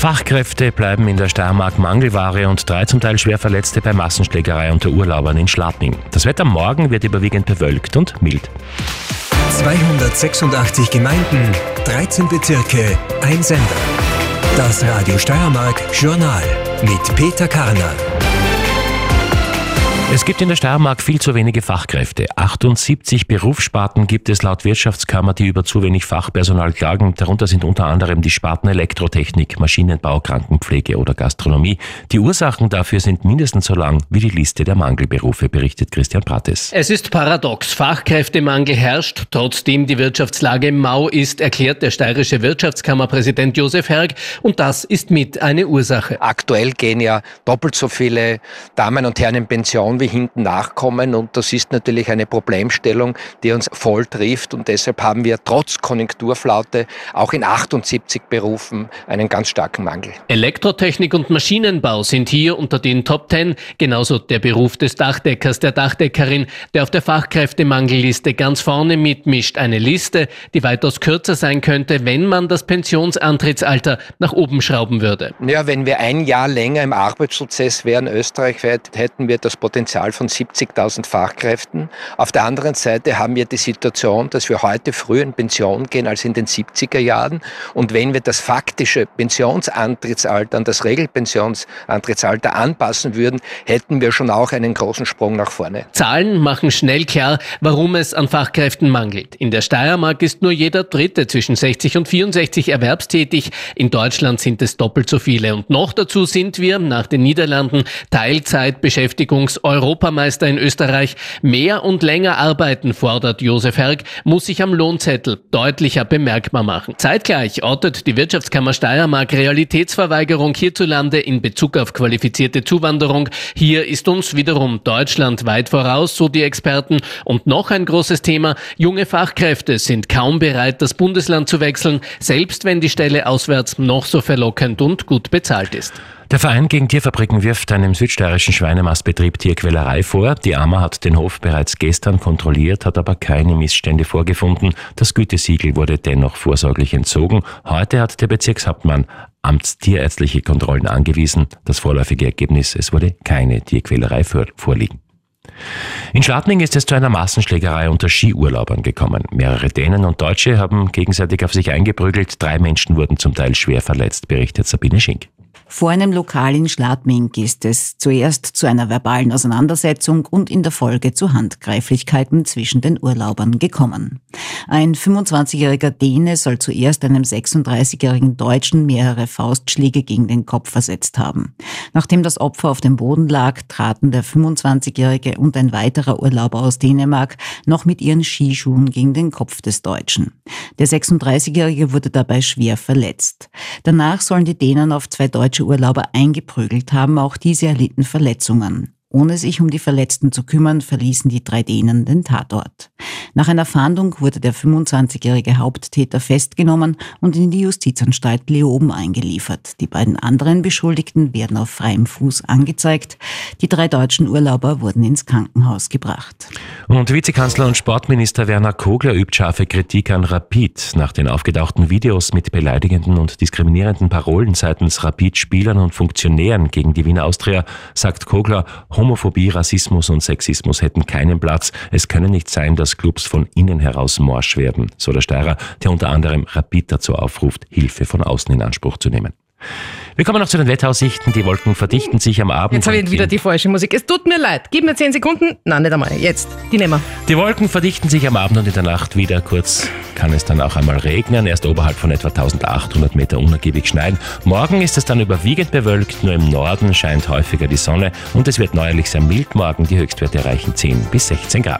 Fachkräfte bleiben in der Steiermark Mangelware und drei zum Teil schwer Verletzte bei Massenschlägerei unter Urlaubern in Schladming. Das Wetter morgen wird überwiegend bewölkt und mild. 286 Gemeinden, 13 Bezirke, ein Sender. Das Radio Steiermark Journal mit Peter Karner. Es gibt in der Steiermark viel zu wenige Fachkräfte. 78 Berufssparten gibt es laut Wirtschaftskammer, die über zu wenig Fachpersonal klagen. Darunter sind unter anderem die Sparten Elektrotechnik, Maschinenbau, Krankenpflege oder Gastronomie. Die Ursachen dafür sind mindestens so lang wie die Liste der Mangelberufe, berichtet Christian Prates. Es ist paradox. Fachkräftemangel herrscht, trotzdem die Wirtschaftslage mau ist, erklärt der steirische Wirtschaftskammerpräsident Josef Herg. Und das ist mit eine Ursache. Aktuell gehen ja doppelt so viele Damen und Herren in Pension wir hinten nachkommen. Und das ist natürlich eine Problemstellung, die uns voll trifft. Und deshalb haben wir trotz Konjunkturflaute auch in 78 Berufen einen ganz starken Mangel. Elektrotechnik und Maschinenbau sind hier unter den Top Ten. Genauso der Beruf des Dachdeckers, der Dachdeckerin, der auf der Fachkräftemangelliste ganz vorne mitmischt. Eine Liste, die weitaus kürzer sein könnte, wenn man das Pensionsantrittsalter nach oben schrauben würde. Ja, wenn wir ein Jahr länger im Arbeitsprozess wären, österreichweit, hätten wir das Potenzial Potenzial von 70.000 Fachkräften. Auf der anderen Seite haben wir die Situation, dass wir heute früher in Pension gehen als in den 70er Jahren. Und wenn wir das faktische Pensionsantrittsalter an das Regelpensionsantrittsalter anpassen würden, hätten wir schon auch einen großen Sprung nach vorne. Zahlen machen schnell klar, warum es an Fachkräften mangelt. In der Steiermark ist nur jeder Dritte zwischen 60 und 64 erwerbstätig. In Deutschland sind es doppelt so viele. Und noch dazu sind wir nach den Niederlanden Teilzeitbeschäftigungs- Europameister in Österreich. Mehr und länger arbeiten, fordert Josef Herg, muss sich am Lohnzettel deutlicher bemerkbar machen. Zeitgleich ortet die Wirtschaftskammer Steiermark Realitätsverweigerung hierzulande in Bezug auf qualifizierte Zuwanderung. Hier ist uns wiederum Deutschland weit voraus, so die Experten. Und noch ein großes Thema. Junge Fachkräfte sind kaum bereit, das Bundesland zu wechseln, selbst wenn die Stelle auswärts noch so verlockend und gut bezahlt ist. Der Verein gegen Tierfabriken wirft einem südsteirischen Schweinemastbetrieb Tierquälerei vor. Die AMA hat den Hof bereits gestern kontrolliert, hat aber keine Missstände vorgefunden. Das Gütesiegel wurde dennoch vorsorglich entzogen. Heute hat der Bezirkshauptmann amtstierärztliche Kontrollen angewiesen. Das vorläufige Ergebnis, es wurde keine Tierquälerei vorliegen. In Schladming ist es zu einer Massenschlägerei unter Skiurlaubern gekommen. Mehrere Dänen und Deutsche haben gegenseitig auf sich eingeprügelt. Drei Menschen wurden zum Teil schwer verletzt, berichtet Sabine Schink. Vor einem Lokal in Schladming ist es zuerst zu einer verbalen Auseinandersetzung und in der Folge zu Handgreiflichkeiten zwischen den Urlaubern gekommen. Ein 25-jähriger Däne soll zuerst einem 36-jährigen Deutschen mehrere Faustschläge gegen den Kopf versetzt haben. Nachdem das Opfer auf dem Boden lag, traten der 25-jährige und ein weiterer Urlauber aus Dänemark noch mit ihren Skischuhen gegen den Kopf des Deutschen. Der 36-jährige wurde dabei schwer verletzt. Danach sollen die Dänen auf zwei deutsche deutsche Urlauber eingeprügelt haben, auch diese erlitten Verletzungen. Ohne sich um die Verletzten zu kümmern, verließen die drei Dänen den Tatort. Nach einer Fahndung wurde der 25-jährige Haupttäter festgenommen und in die Justizanstalt Leoben eingeliefert. Die beiden anderen Beschuldigten werden auf freiem Fuß angezeigt. Die drei deutschen Urlauber wurden ins Krankenhaus gebracht. Und Vizekanzler und Sportminister Werner Kogler übt scharfe Kritik an Rapid. Nach den aufgetauchten Videos mit beleidigenden und diskriminierenden Parolen seitens Rapid-Spielern und Funktionären gegen die Wiener Austria sagt Kogler, Homophobie, Rassismus und Sexismus hätten keinen Platz. Es könne nicht sein, dass Clubs von innen heraus morsch werden, so der Steirer, der unter anderem Rapid dazu aufruft, Hilfe von außen in Anspruch zu nehmen. Wir kommen noch zu den Wetteraussichten. Die Wolken verdichten sich am Abend. Jetzt habe ich wieder die falsche Musik. Es tut mir leid. Gib mir 10 Sekunden. Nein, nicht einmal. Jetzt. Die nehmen wir. Die Wolken verdichten sich am Abend und in der Nacht wieder. Kurz kann es dann auch einmal regnen. Erst oberhalb von etwa 1800 Meter unergiebig schneien. Morgen ist es dann überwiegend bewölkt. Nur im Norden scheint häufiger die Sonne und es wird neuerlich sehr mild morgen. Die Höchstwerte erreichen 10 bis 16 Grad.